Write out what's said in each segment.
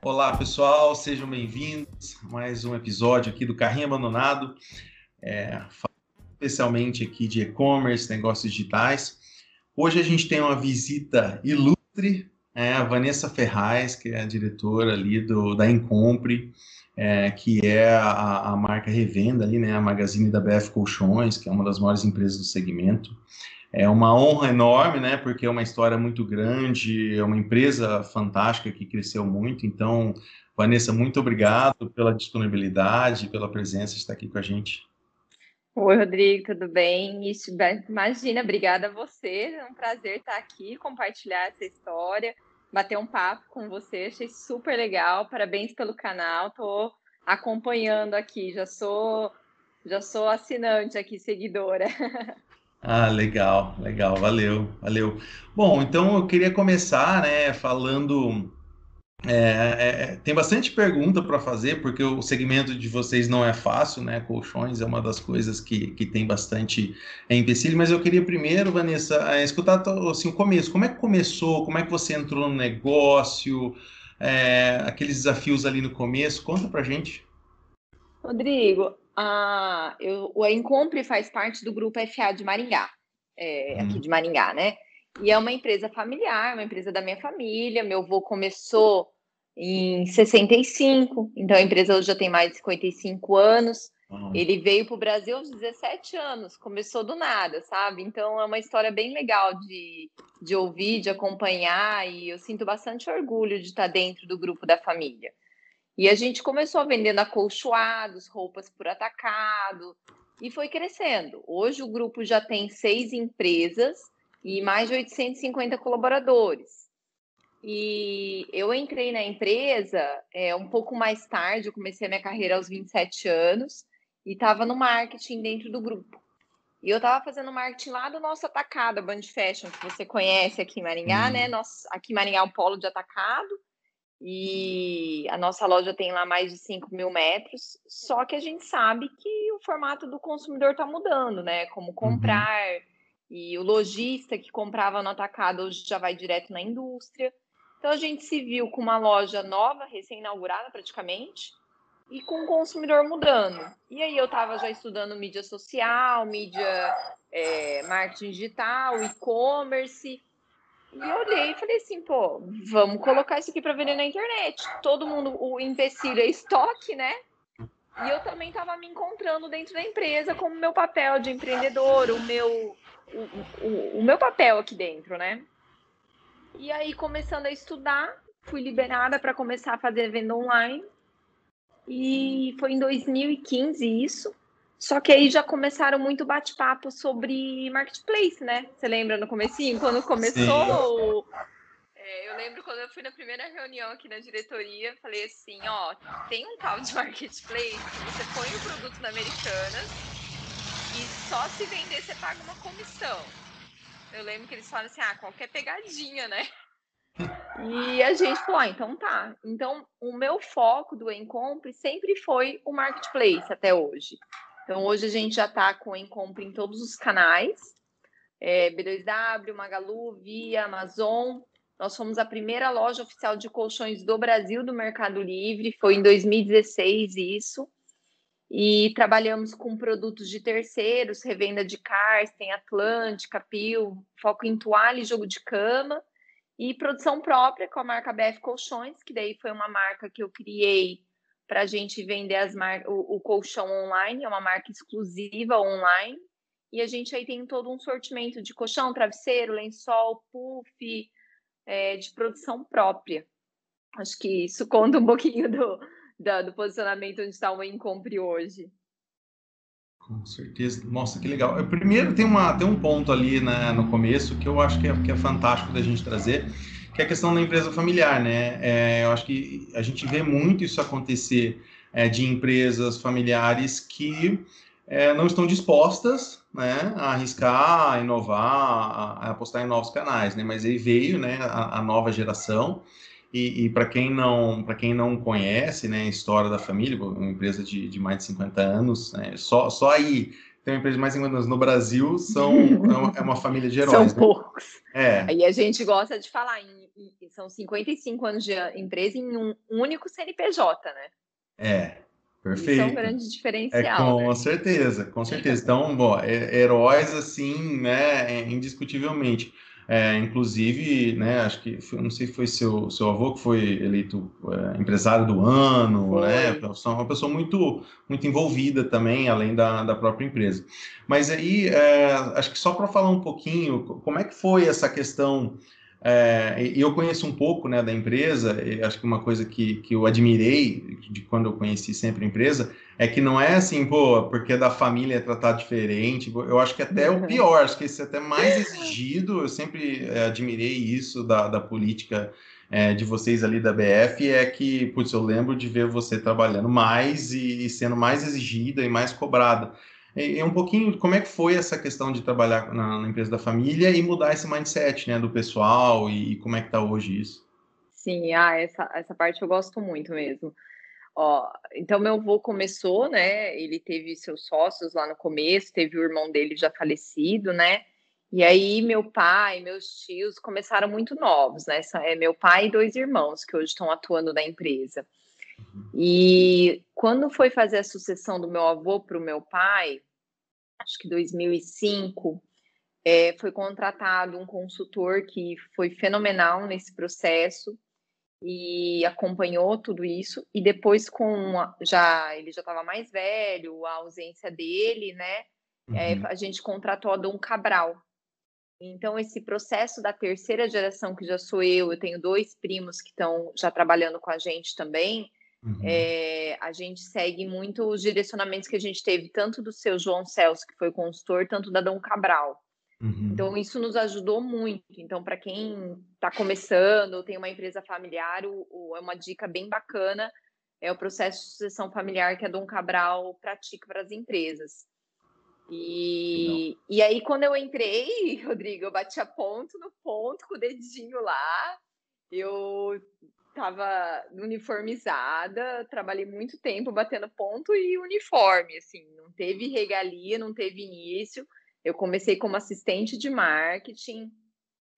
Olá, pessoal, sejam bem-vindos a mais um episódio aqui do Carrinho Abandonado, é, especialmente aqui de e-commerce, negócios digitais. Hoje a gente tem uma visita ilustre, é, a Vanessa Ferraz, que é a diretora ali do, da Encompre, é, que é a, a, marca revenda ali, né, a magazine da BF Colchões, que é uma das maiores empresas do segmento. É uma honra enorme, né? Porque é uma história muito grande, é uma empresa fantástica que cresceu muito. Então, Vanessa, muito obrigado pela disponibilidade, pela presença de estar aqui com a gente. Oi, Rodrigo, tudo bem? Imagina, obrigada a você. É um prazer estar aqui, compartilhar essa história, bater um papo com você. Achei super legal. Parabéns pelo canal. Estou acompanhando aqui. Já sou, já sou assinante aqui, seguidora. Ah, legal, legal, valeu, valeu. Bom, então eu queria começar, né, falando. É, é, é tem bastante pergunta para fazer, porque o segmento de vocês não é fácil, né? Colchões é uma das coisas que, que tem bastante empecilho, mas eu queria primeiro, Vanessa, é, escutar assim, o começo. Como é que começou? Como é que você entrou no negócio? É, aqueles desafios ali no começo? Conta pra gente. Rodrigo, a, eu, o Encompre faz parte do grupo FA de Maringá, é, aqui hum. de Maringá, né? E é uma empresa familiar, uma empresa da minha família. Meu avô começou em 65, então a empresa hoje já tem mais de 55 anos. Uhum. Ele veio para o Brasil aos 17 anos, começou do nada, sabe? Então é uma história bem legal de, de ouvir, de acompanhar, e eu sinto bastante orgulho de estar dentro do grupo da família. E a gente começou vendendo acolchoados, roupas por atacado, e foi crescendo. Hoje o grupo já tem seis empresas e mais de 850 colaboradores. E eu entrei na empresa é, um pouco mais tarde, eu comecei a minha carreira aos 27 anos e estava no marketing dentro do grupo. E eu estava fazendo marketing lá do nosso atacado, a Band Fashion, que você conhece aqui em Maringá, hum. né? Nosso, aqui em Maringá é um polo de atacado. E a nossa loja tem lá mais de 5 mil metros, só que a gente sabe que o formato do consumidor está mudando, né? Como uhum. comprar, uhum. e o lojista que comprava no atacado hoje já vai direto na indústria. Então a gente se viu com uma loja nova, recém-inaugurada praticamente, e com o consumidor mudando. E aí eu estava já estudando mídia social, mídia, é, marketing digital, e-commerce, e olhei e falei assim, pô, vamos colocar isso aqui para vender na internet. Todo mundo, o empecilho é estoque, né? E eu também estava me encontrando dentro da empresa como meu papel de empreendedor, o meu, o, o, o meu papel aqui dentro, né? E aí, começando a estudar, fui liberada para começar a fazer venda online. E foi em 2015 isso. Só que aí já começaram muito bate-papo sobre marketplace, né? Você lembra no comecinho, quando começou? É, eu lembro quando eu fui na primeira reunião aqui na diretoria, falei assim, ó, tem um tal de marketplace, você põe o produto na Americanas e só se vender você paga uma comissão. Eu lembro que eles falaram assim, ah, qualquer pegadinha, né? E a gente falou, ah, então tá. Então, o meu foco do Encompre sempre foi o marketplace até hoje. Então, hoje a gente já está com em compra em todos os canais, é, B2W, Magalu, Via, Amazon. Nós fomos a primeira loja oficial de colchões do Brasil do Mercado Livre, foi em 2016 isso. E trabalhamos com produtos de terceiros, revenda de Karsten, Atlântica, Pio, foco em toalha e jogo de cama. E produção própria com a marca BF Colchões, que daí foi uma marca que eu criei para a gente vender as mar... o, o colchão online, é uma marca exclusiva online. E a gente aí tem todo um sortimento de colchão, travesseiro, lençol, puff, é, de produção própria. Acho que isso conta um pouquinho do, do, posicionamento onde está o Encompre hoje. Com certeza. Nossa, que legal. Primeiro, tem, uma, tem um ponto ali né, no começo que eu acho que é, que é fantástico da gente trazer, que é a questão da empresa familiar, né? É, eu acho que a gente vê muito isso acontecer é, de empresas familiares que é, não estão dispostas né, a arriscar, a inovar, a, a, apostar em novos canais, né? Mas aí veio né, a, a nova geração e, e para quem não para quem não conhece né, a história da família, uma empresa de, de mais de 50 anos, né, só, só aí tem uma empresa de mais de 50 anos no Brasil são é uma, é uma família de heróis. São né? poucos. É. E a gente gosta de falar, em, em, são 55 anos de empresa em um único CNPJ, né? É, perfeito. Isso é um grande diferencial. É, com né? certeza, com certeza. Então, bom, é, heróis, assim, né, indiscutivelmente. É, inclusive, né, acho que não sei se foi seu, seu avô que foi eleito é, empresário do ano, foi. né? Uma pessoa muito, muito envolvida também, além da, da própria empresa. Mas aí, é, acho que só para falar um pouquinho, como é que foi essa questão é, e eu conheço um pouco né, da empresa, acho que uma coisa que, que eu admirei de quando eu conheci sempre a empresa é que não é assim, pô, porque é da família é tratado diferente. Eu acho que até é o uhum. pior, acho que esse é até mais exigido. Eu sempre é, admirei isso da, da política é, de vocês ali da BF, é que, putz, eu lembro de ver você trabalhando mais e, e sendo mais exigida e mais cobrada. E, um pouquinho como é que foi essa questão de trabalhar na, na empresa da família e mudar esse mindset, né, do pessoal e, e como é que está hoje isso? Sim, ah, essa, essa parte eu gosto muito mesmo. Ó, então meu avô começou, né? Ele teve seus sócios lá no começo, teve o irmão dele já falecido, né? E aí meu pai, meus tios começaram muito novos, né? É meu pai e dois irmãos que hoje estão atuando na empresa. E quando foi fazer a sucessão do meu avô para o meu pai, acho que 2005, é, foi contratado um consultor que foi fenomenal nesse processo e acompanhou tudo isso. E depois, com a, já ele já estava mais velho, a ausência dele, né? É, uhum. É, a gente contratou a Dom Cabral. Então, esse processo da terceira geração, que já sou eu, eu tenho dois primos que estão já trabalhando com a gente também, Uhum. É, a gente segue muito os direcionamentos que a gente teve, tanto do seu João Celso, que foi consultor, tanto da Dom Cabral. Uhum. Então, isso nos ajudou muito. Então, para quem está começando ou tem uma empresa familiar, é uma dica bem bacana é o processo de sucessão familiar que a Dom Cabral pratica para as empresas. E, e aí, quando eu entrei, Rodrigo, eu bati a ponto no ponto com o dedinho lá. Eu estava uniformizada, trabalhei muito tempo batendo ponto e uniforme, assim, não teve regalia, não teve início. Eu comecei como assistente de marketing,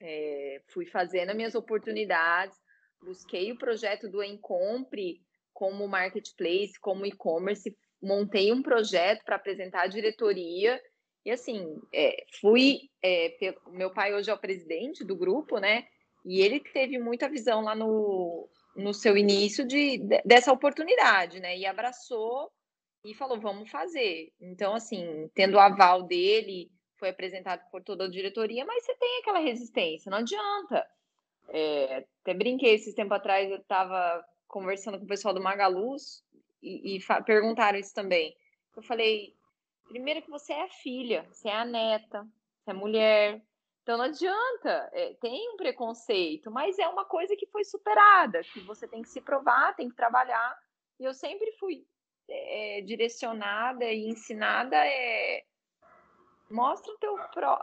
é, fui fazendo minhas oportunidades, busquei o projeto do Encompre como marketplace, como e-commerce, montei um projeto para apresentar à diretoria e assim, é, fui. É, meu pai hoje é o presidente do grupo, né? E ele teve muita visão lá no, no seu início de, de, dessa oportunidade, né? E abraçou e falou, vamos fazer. Então, assim, tendo o aval dele, foi apresentado por toda a diretoria, mas você tem aquela resistência, não adianta. É, até brinquei esses tempo atrás, eu estava conversando com o pessoal do Magaluz e, e perguntaram isso também. Eu falei, primeiro que você é filha, você é a neta, você é mulher, então não adianta, é, tem um preconceito, mas é uma coisa que foi superada, que você tem que se provar, tem que trabalhar. E eu sempre fui é, direcionada e ensinada é mostra o teu pro...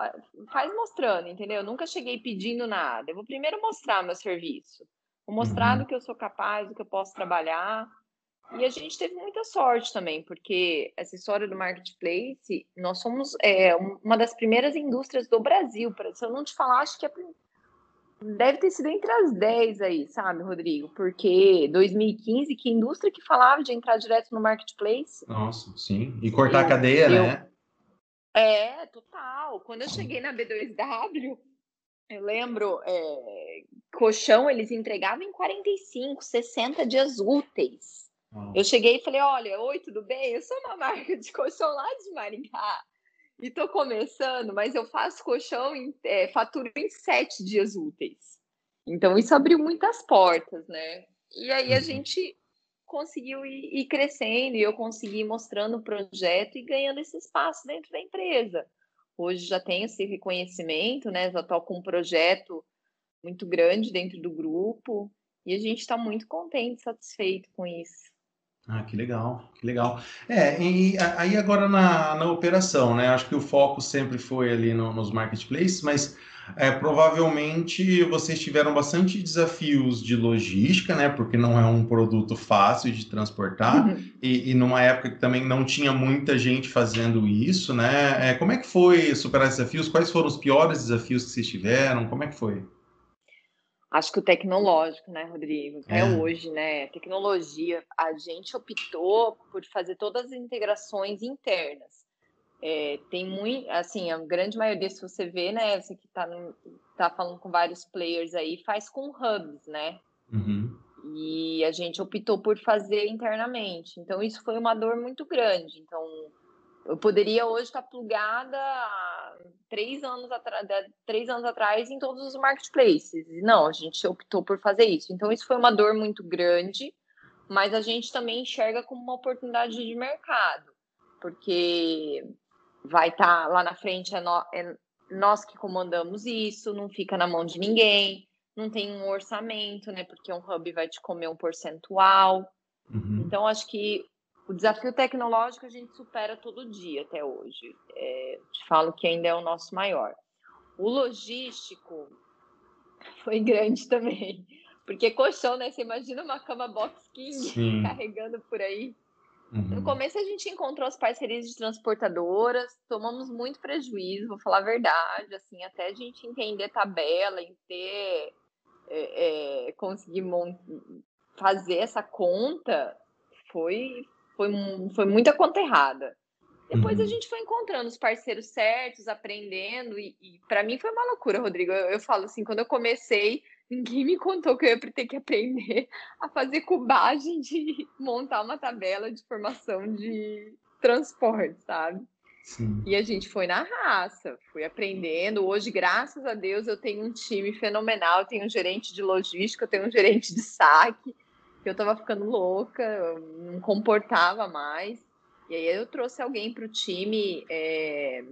faz mostrando, entendeu? Eu nunca cheguei pedindo nada. Eu vou primeiro mostrar meu serviço, vou mostrar uhum. do que eu sou capaz, do que eu posso trabalhar. E a gente teve muita sorte também, porque essa história do marketplace, nós somos é, uma das primeiras indústrias do Brasil. Se eu não te falar, acho que é, deve ter sido entre as 10 aí, sabe, Rodrigo? Porque 2015, que indústria que falava de entrar direto no marketplace? Nossa, sim. E cortar eu, a cadeia, eu, né? É, total. Quando eu cheguei na B2W, eu lembro, é, colchão eles entregavam em 45, 60 dias úteis. Eu cheguei e falei: Olha, oi, tudo bem? Eu sou uma marca de colchão lá de Maringá e estou começando, mas eu faço colchão em é, faturo em sete dias úteis. Então isso abriu muitas portas, né? E aí a uhum. gente conseguiu ir, ir crescendo e eu consegui ir mostrando o projeto e ganhando esse espaço dentro da empresa. Hoje já tenho esse reconhecimento, né? Já estou com um projeto muito grande dentro do grupo e a gente está muito contente, satisfeito com isso. Ah, que legal, que legal. É, e aí agora na, na operação, né? Acho que o foco sempre foi ali no, nos marketplaces, mas é, provavelmente vocês tiveram bastante desafios de logística, né? Porque não é um produto fácil de transportar, uhum. e, e, numa época que também não tinha muita gente fazendo isso, né? É, como é que foi superar esses desafios? Quais foram os piores desafios que vocês tiveram? Como é que foi? Acho que o tecnológico, né, Rodrigo? Até é. hoje, né? Tecnologia, a gente optou por fazer todas as integrações internas. É, tem muito, assim, a grande maioria, se você vê, né, você que está tá falando com vários players aí, faz com hubs, né? Uhum. E a gente optou por fazer internamente. Então, isso foi uma dor muito grande. Então, eu poderia hoje estar plugada três anos, três anos atrás em todos os marketplaces. Não, a gente optou por fazer isso. Então, isso foi uma dor muito grande, mas a gente também enxerga como uma oportunidade de mercado, porque vai estar tá lá na frente, é, no, é nós que comandamos isso, não fica na mão de ninguém, não tem um orçamento, né? Porque um hub vai te comer um percentual. Uhum. Então, acho que o desafio tecnológico a gente supera todo dia até hoje. É, te falo que ainda é o nosso maior. O logístico foi grande também. Porque colchão, né? Você imagina uma cama Box King Sim. carregando por aí. Uhum. No começo a gente encontrou as parcerias de transportadoras, tomamos muito prejuízo, vou falar a verdade, assim, até a gente entender tabela, em ter, é, é, conseguir fazer essa conta, foi, foi, foi muita conta errada. Depois uhum. a gente foi encontrando os parceiros certos, aprendendo, e, e para mim foi uma loucura, Rodrigo. Eu, eu, falo assim, quando eu comecei, ninguém me contou que eu ia ter que aprender a fazer cubagem de montar uma tabela de formação de transporte, sabe? Sim. E a gente foi na raça, fui aprendendo. Hoje, graças a Deus, eu tenho um time fenomenal. Eu tenho um gerente de logística, eu tenho um gerente de saque que eu tava ficando louca, eu não comportava mais. E aí eu trouxe alguém para o time é,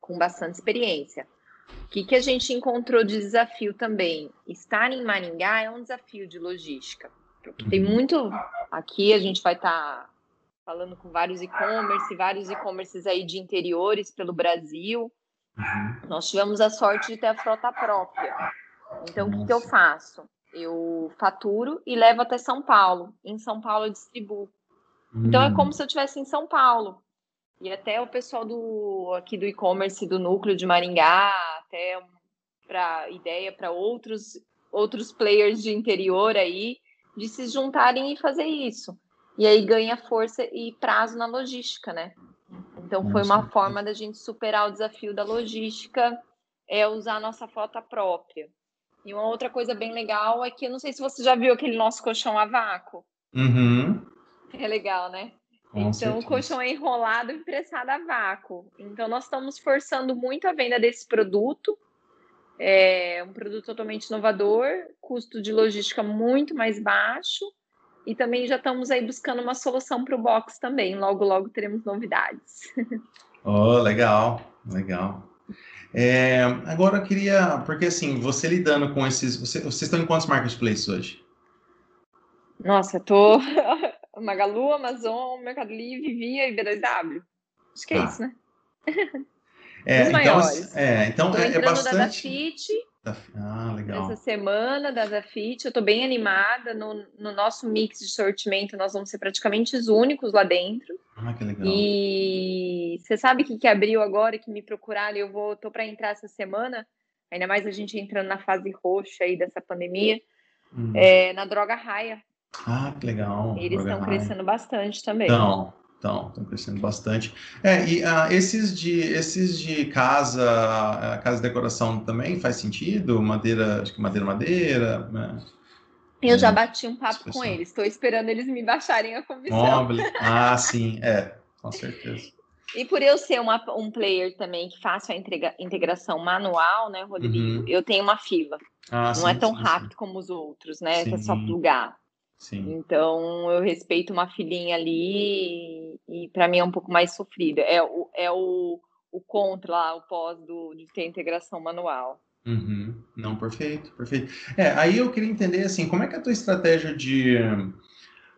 com bastante experiência. O que, que a gente encontrou de desafio também? Estar em Maringá é um desafio de logística. Porque tem uhum. muito. Aqui a gente vai estar tá falando com vários e-commerce, vários e-commerces aí de interiores pelo Brasil. Uhum. Nós tivemos a sorte de ter a frota própria. Então, o que, que eu faço? Eu faturo e levo até São Paulo. Em São Paulo eu distribuo. Hum. Então é como hum. se eu estivesse em São Paulo. E até o pessoal do aqui do e-commerce do núcleo de Maringá, até para ideia para outros outros players de interior aí de se juntarem e fazer isso. E aí ganha força e prazo na logística, né? Então foi uma forma da gente superar o desafio da logística, é usar a nossa frota própria. E uma outra coisa bem legal é que eu não sei se você já viu aquele nosso colchão a vácuo. Uhum. É legal, né? Com então, certeza. o colchão é enrolado e pressado a vácuo. Então, nós estamos forçando muito a venda desse produto. É um produto totalmente inovador, custo de logística muito mais baixo. E também já estamos aí buscando uma solução para o box também. Logo, logo teremos novidades. Oh, legal, legal. É, agora eu queria, porque assim, você lidando com esses, você, vocês estão em quantos marketplaces hoje? Nossa, eu tô Magalu, Amazon, Mercado Livre, Via e B2W. Acho que é ah. isso, né? É, Os então, maiores. É, então tô é, é bastante. Da Fit, ah, legal. Essa semana da Zafit, eu estou bem animada. No, no, nosso mix de sortimento, nós vamos ser praticamente os únicos lá dentro. Ah, que legal. E você sabe o que, que abriu agora, que me procuraram, eu vou, tô para entrar essa semana, ainda mais a gente entrando na fase roxa aí dessa pandemia, hum. é, na Droga Raia. Ah, que legal. Eles estão crescendo bastante também. Então, Estão, estão crescendo bastante. É, e uh, esses, de, esses de casa, uh, casa de decoração também faz sentido? Madeira, acho que madeira, madeira. Né? Eu já bati um papo com eles, estou esperando eles me baixarem a comissão. Mobile. Ah, sim, é, com certeza. E por eu ser uma, um player também que faço a entrega, integração manual, né, Rodrigo? Uhum. Eu tenho uma fila. Ah, Não sim, é tão sim, rápido sim. como os outros, né? Que é só plugar. Sim. Então eu respeito uma filhinha ali e, e para mim é um pouco mais sofrido. É o, é o, o contra lá, o pós do, de ter integração manual. Uhum. Não, perfeito, perfeito. É, aí eu queria entender assim, como é que é a tua estratégia de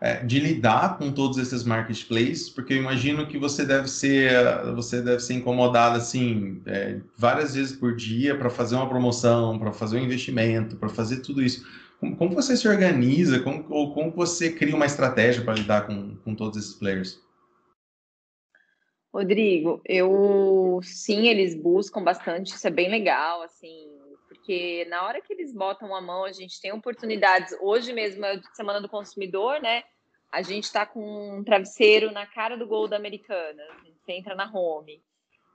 é, de lidar com todos esses marketplaces, porque eu imagino que você deve ser você deve ser incomodado assim é, várias vezes por dia para fazer uma promoção, para fazer um investimento, para fazer tudo isso. Como, como, você se organiza? Como, ou como você cria uma estratégia para lidar com, com todos esses players? Rodrigo, eu sim, eles buscam bastante, isso é bem legal, assim, porque na hora que eles botam a mão, a gente tem oportunidades. Hoje mesmo é Semana do Consumidor, né? a gente está com um travesseiro na cara do gol da Americana. Você entra na home.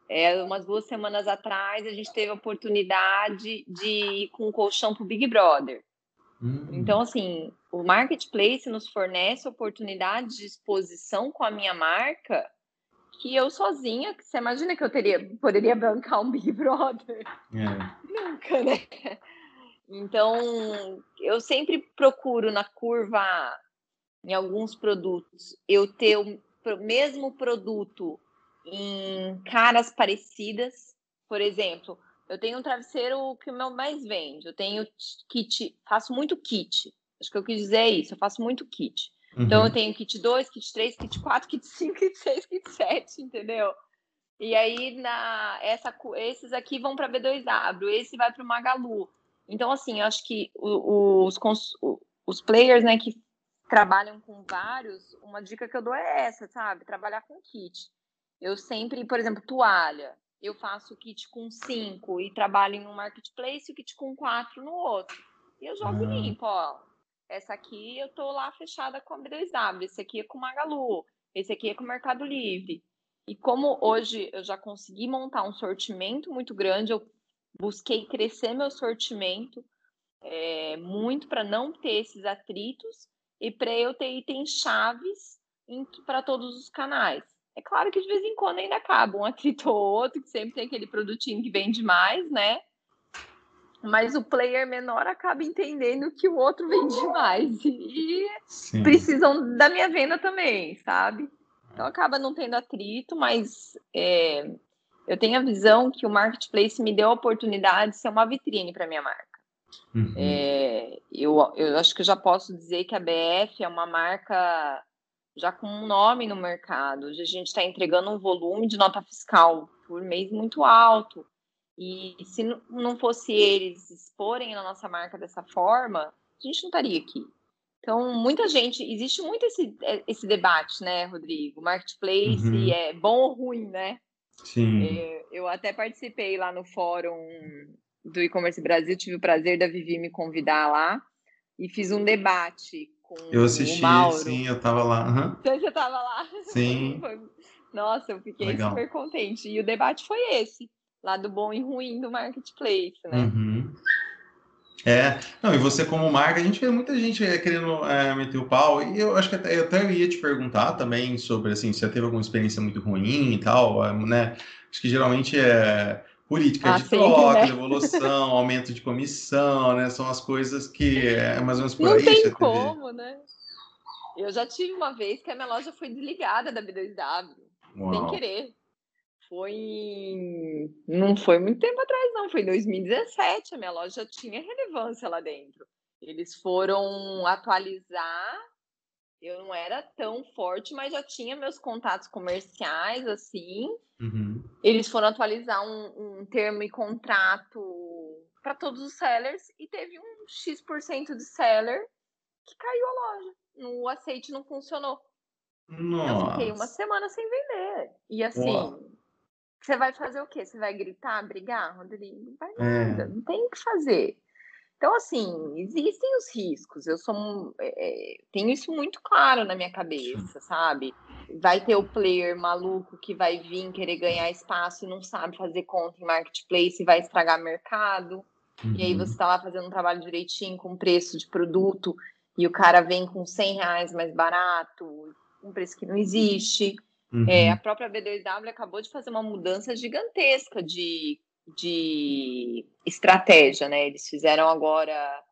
É, umas duas semanas atrás, a gente teve a oportunidade de ir com um colchão para o Big Brother. Hum. Então, assim, o marketplace nos fornece oportunidades de exposição com a minha marca que eu sozinha, você imagina que eu teria, poderia bancar um Big Brother? É. Nunca, né? Então, eu sempre procuro na curva em alguns produtos eu ter o mesmo produto em caras parecidas. Por exemplo, eu tenho um travesseiro que o meu mais vende. Eu tenho kit, faço muito kit. Acho que eu quis dizer isso, eu faço muito kit. Uhum. Então eu tenho kit 2, kit 3, kit 4, kit 5, kit 6, kit 7, entendeu? E aí na essa esses aqui vão para B2W, esse vai para o Magalu. Então assim, eu acho que os, os, os players, né, que trabalham com vários, uma dica que eu dou é essa, sabe? Trabalhar com kit. Eu sempre, por exemplo, toalha. Eu faço kit com cinco e trabalho em um marketplace, o kit com quatro no outro. E eu jogo uhum. limpo, ó. Essa aqui eu tô lá fechada com a B2W, esse aqui é com Magalu, esse aqui é com o Mercado Livre. E como hoje eu já consegui montar um sortimento muito grande, eu busquei crescer meu sortimento é, muito para não ter esses atritos e para eu ter itens chaves para todos os canais. É claro que de vez em quando ainda acaba um atrito ou outro, que sempre tem aquele produtinho que vende mais, né? Mas o player menor acaba entendendo que o outro vende mais e Sim. precisam da minha venda também, sabe? Então acaba não tendo atrito, mas é, eu tenho a visão que o marketplace me deu a oportunidade de ser uma vitrine para minha marca. Uhum. É, eu, eu acho que eu já posso dizer que a BF é uma marca já com um nome no mercado. Hoje a gente está entregando um volume de nota fiscal por mês muito alto. E se não fosse eles exporem a nossa marca dessa forma, a gente não estaria aqui. Então, muita gente, existe muito esse, esse debate, né, Rodrigo? Marketplace uhum. é bom ou ruim, né? Sim. É, eu até participei lá no fórum do e-commerce Brasil, tive o prazer da Vivi me convidar lá e fiz um debate com eu assisti, o Mauro. sim, eu estava lá. Uhum. Então você estava lá? Sim. Nossa, eu fiquei Legal. super contente. E o debate foi esse, lá do bom e ruim do marketplace, né? Uhum. É, não, e você como marca, a gente vê muita gente é, querendo é, meter o pau, e eu acho que até eu até ia te perguntar também sobre, assim, se você teve alguma experiência muito ruim e tal, é, né, acho que geralmente é, Política ah, de troca, né? evolução, aumento de comissão, né? São as coisas que é mais ou menos por Não aí. Não tem como, né? Eu já tive uma vez que a minha loja foi desligada da B2W, Uau. sem querer. Foi em... Não foi muito tempo atrás, não. Foi em 2017. A minha loja tinha relevância lá dentro. Eles foram atualizar eu não era tão forte, mas já tinha meus contatos comerciais, assim. Uhum. Eles foram atualizar um, um termo e contrato para todos os sellers e teve um X% de seller que caiu a loja. O aceite não funcionou. Nossa. Eu fiquei uma semana sem vender. E assim, Uau. você vai fazer o quê? Você vai gritar, brigar, Rodrigo? Não vai é. nada, é. não tem o que fazer. Então, assim, existem os riscos. Eu sou é, tenho isso muito claro na minha cabeça, sabe? Vai ter o player maluco que vai vir querer ganhar espaço e não sabe fazer conta em marketplace e vai estragar mercado. Uhum. E aí você está lá fazendo um trabalho direitinho com preço de produto e o cara vem com 100 reais mais barato, um preço que não existe. Uhum. É, a própria B2W acabou de fazer uma mudança gigantesca de de estratégia, né? Eles fizeram agora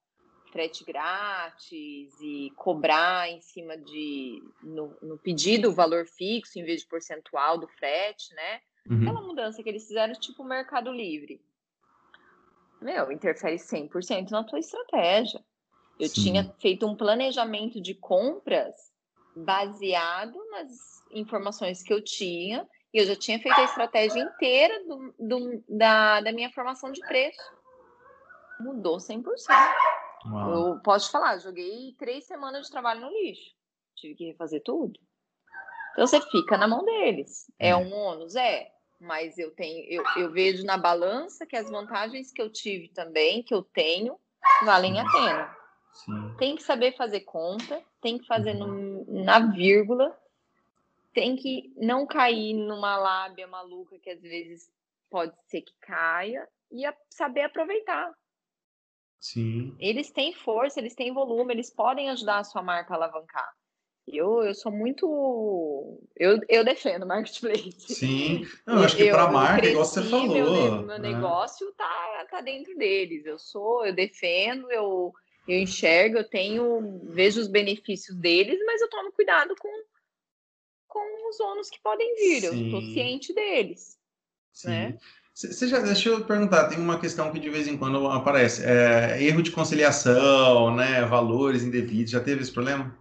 frete grátis e cobrar em cima de no, no pedido o valor fixo em vez de percentual do frete, né? Uhum. Aquela mudança que eles fizeram tipo Mercado Livre. Meu, interfere 100% na tua estratégia. Eu Sim. tinha feito um planejamento de compras baseado nas informações que eu tinha, e eu já tinha feito a estratégia inteira do, do, da, da minha formação de preço. Mudou 100%. Uau. Eu posso te falar, joguei três semanas de trabalho no lixo. Tive que refazer tudo. Então você fica na mão deles. É, é um ônus? É. Mas eu tenho, eu, eu vejo na balança que as vantagens que eu tive também, que eu tenho, valem a pena. Sim. Tem que saber fazer conta, tem que fazer no, na vírgula, tem que não cair numa lábia maluca que às vezes pode ser que caia e a, saber aproveitar. Sim. Eles têm força, eles têm volume, eles podem ajudar a sua marca a alavancar. Eu, eu sou muito. Eu, eu defendo marketplace. Sim, eu acho que para a marca, igual você falou. Meu, meu né? negócio tá, tá dentro deles. Eu sou, eu defendo, eu, eu enxergo, eu tenho, vejo os benefícios deles, mas eu tomo cuidado com, com os ônus que podem vir. Sim. Eu estou ciente deles. Sim. Né? Você já, deixa eu perguntar, tem uma questão que de vez em quando aparece. É, erro de conciliação, né? Valores indevidos. Já teve esse problema?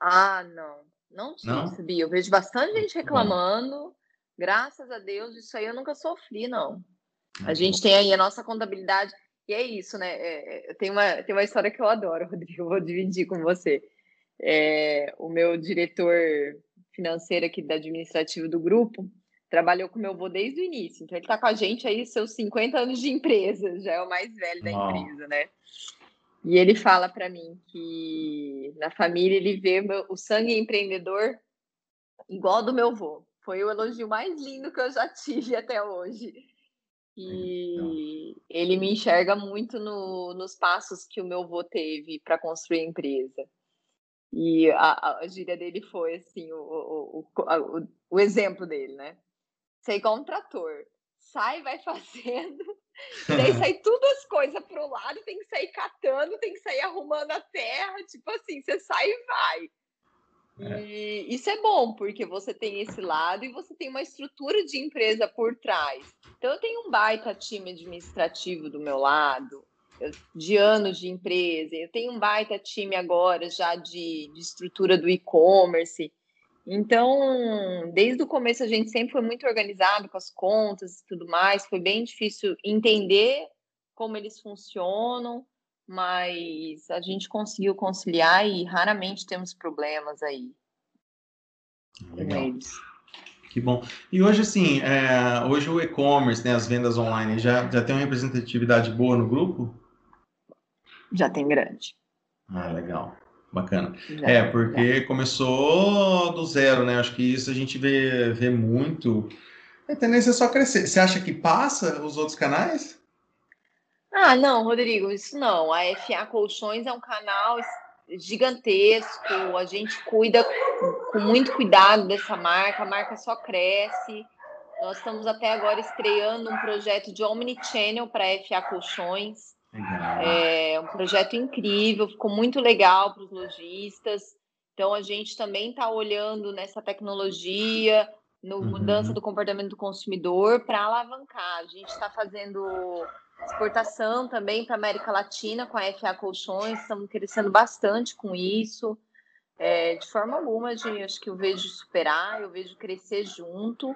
Ah, não. Não tive, não? sabia? Eu vejo bastante gente reclamando. Bom. Graças a Deus, isso aí eu nunca sofri, não. A gente tem aí a nossa contabilidade. E é isso, né? É, é, tem, uma, tem uma história que eu adoro, Rodrigo. Eu vou dividir com você. É, o meu diretor financeiro aqui da administrativa do grupo, trabalhou com meu avô desde o início. Então, ele está com a gente aí seus 50 anos de empresa, já é o mais velho da empresa, né? E ele fala para mim que na família ele vê o sangue empreendedor igual do meu avô. Foi o elogio mais lindo que eu já tive até hoje. E ele me enxerga muito no, nos passos que o meu avô teve para construir a empresa. E a, a, gíria dele foi assim, o, o, o, o exemplo dele, né? Sei igual um trator. Sai, vai fazendo, e daí sai tudo as coisas pro lado, tem que sair catando, tem que sair arrumando a terra, tipo assim, você sai e vai. É. E isso é bom, porque você tem esse lado e você tem uma estrutura de empresa por trás. Então, eu tenho um baita time administrativo do meu lado, de anos de empresa, eu tenho um baita time agora já de, de estrutura do e-commerce. Então, desde o começo a gente sempre foi muito organizado com as contas e tudo mais. Foi bem difícil entender como eles funcionam, mas a gente conseguiu conciliar e raramente temos problemas aí Legal. com eles. Que bom. E hoje, assim, é, hoje o e-commerce, né, as vendas online, já, já tem uma representatividade boa no grupo? Já tem grande. Ah, legal. Bacana. Já, é, porque já. começou do zero, né? Acho que isso a gente vê, vê muito. A tendência é só crescer. Você acha que passa os outros canais? Ah, não, Rodrigo, isso não. A FA Colchões é um canal gigantesco, a gente cuida com muito cuidado dessa marca, a marca só cresce. Nós estamos até agora estreando um projeto de Omnichannel para a FA Colchões. É um projeto incrível, ficou muito legal para os lojistas. Então a gente também está olhando nessa tecnologia, no uhum. mudança do comportamento do consumidor para alavancar. A gente está fazendo exportação também para América Latina com a FA Colchões, estamos crescendo bastante com isso. É, de forma alguma, de, acho que eu vejo superar, eu vejo crescer junto.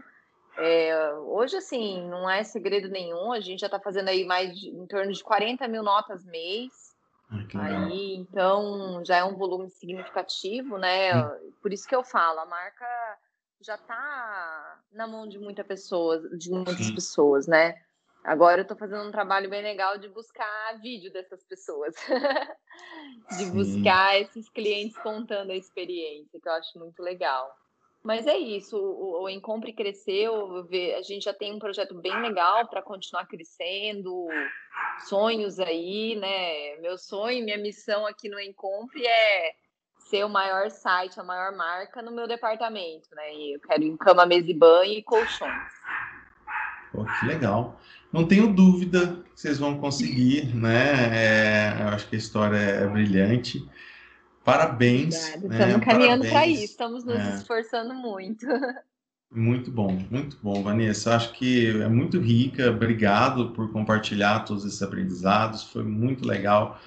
É, hoje, assim, não é segredo nenhum, a gente já está fazendo aí mais de, em torno de 40 mil notas mês. aí, então, já é um volume significativo, né? Por isso que eu falo, a marca já está na mão de muita pessoas, de muitas Sim. pessoas, né? Agora eu estou fazendo um trabalho bem legal de buscar vídeo dessas pessoas, de Sim. buscar esses clientes contando a experiência, que eu acho muito legal. Mas é isso, o, Encompre cresceu, a gente já tem um projeto bem legal para continuar crescendo, sonhos aí, né? Meu sonho, minha missão aqui no Encompre é ser o maior site, a maior marca no meu departamento, né? E eu quero em cama, mesa e banho e colchões. Pô, que legal. Não tenho dúvida que vocês vão conseguir, né? É, eu acho que a história é brilhante. Parabéns. Né? Estamos caminhando para isso, estamos nos é. esforçando muito. Muito bom, muito bom, Vanessa. Acho que é muito rica. Obrigado por compartilhar todos esses aprendizados. Foi muito legal.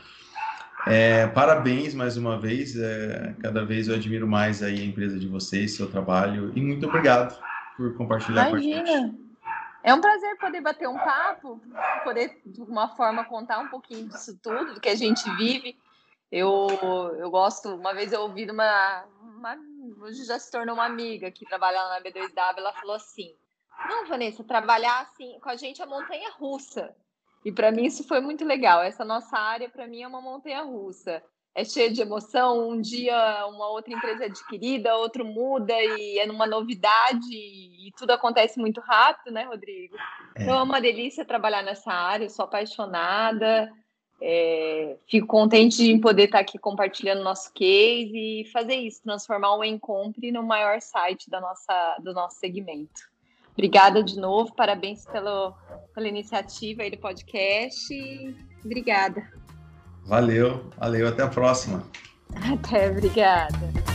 É, parabéns mais uma vez. É, cada vez eu admiro mais aí a empresa de vocês, seu trabalho. E muito obrigado por compartilhar Imagina. com a gente. É um prazer poder bater um papo, poder, de alguma forma, contar um pouquinho disso tudo, do que a gente vive. Eu, eu gosto, uma vez eu ouvi uma, uma. Hoje já se tornou uma amiga que trabalha na B2W, ela falou assim: Não, Vanessa, trabalhar assim com a gente é montanha russa. E para mim isso foi muito legal. Essa nossa área, para mim, é uma montanha russa é cheio de emoção. Um dia uma outra empresa é adquirida, outro muda e é numa novidade e tudo acontece muito rápido, né, Rodrigo? É. Então é uma delícia trabalhar nessa área, eu sou apaixonada. É, fico contente em poder estar aqui compartilhando nosso case e fazer isso, transformar o Encompre no maior site da nossa, do nosso segmento. Obrigada de novo, parabéns pelo, pela iniciativa aí do podcast. Obrigada. Valeu, valeu, até a próxima. Até, obrigada.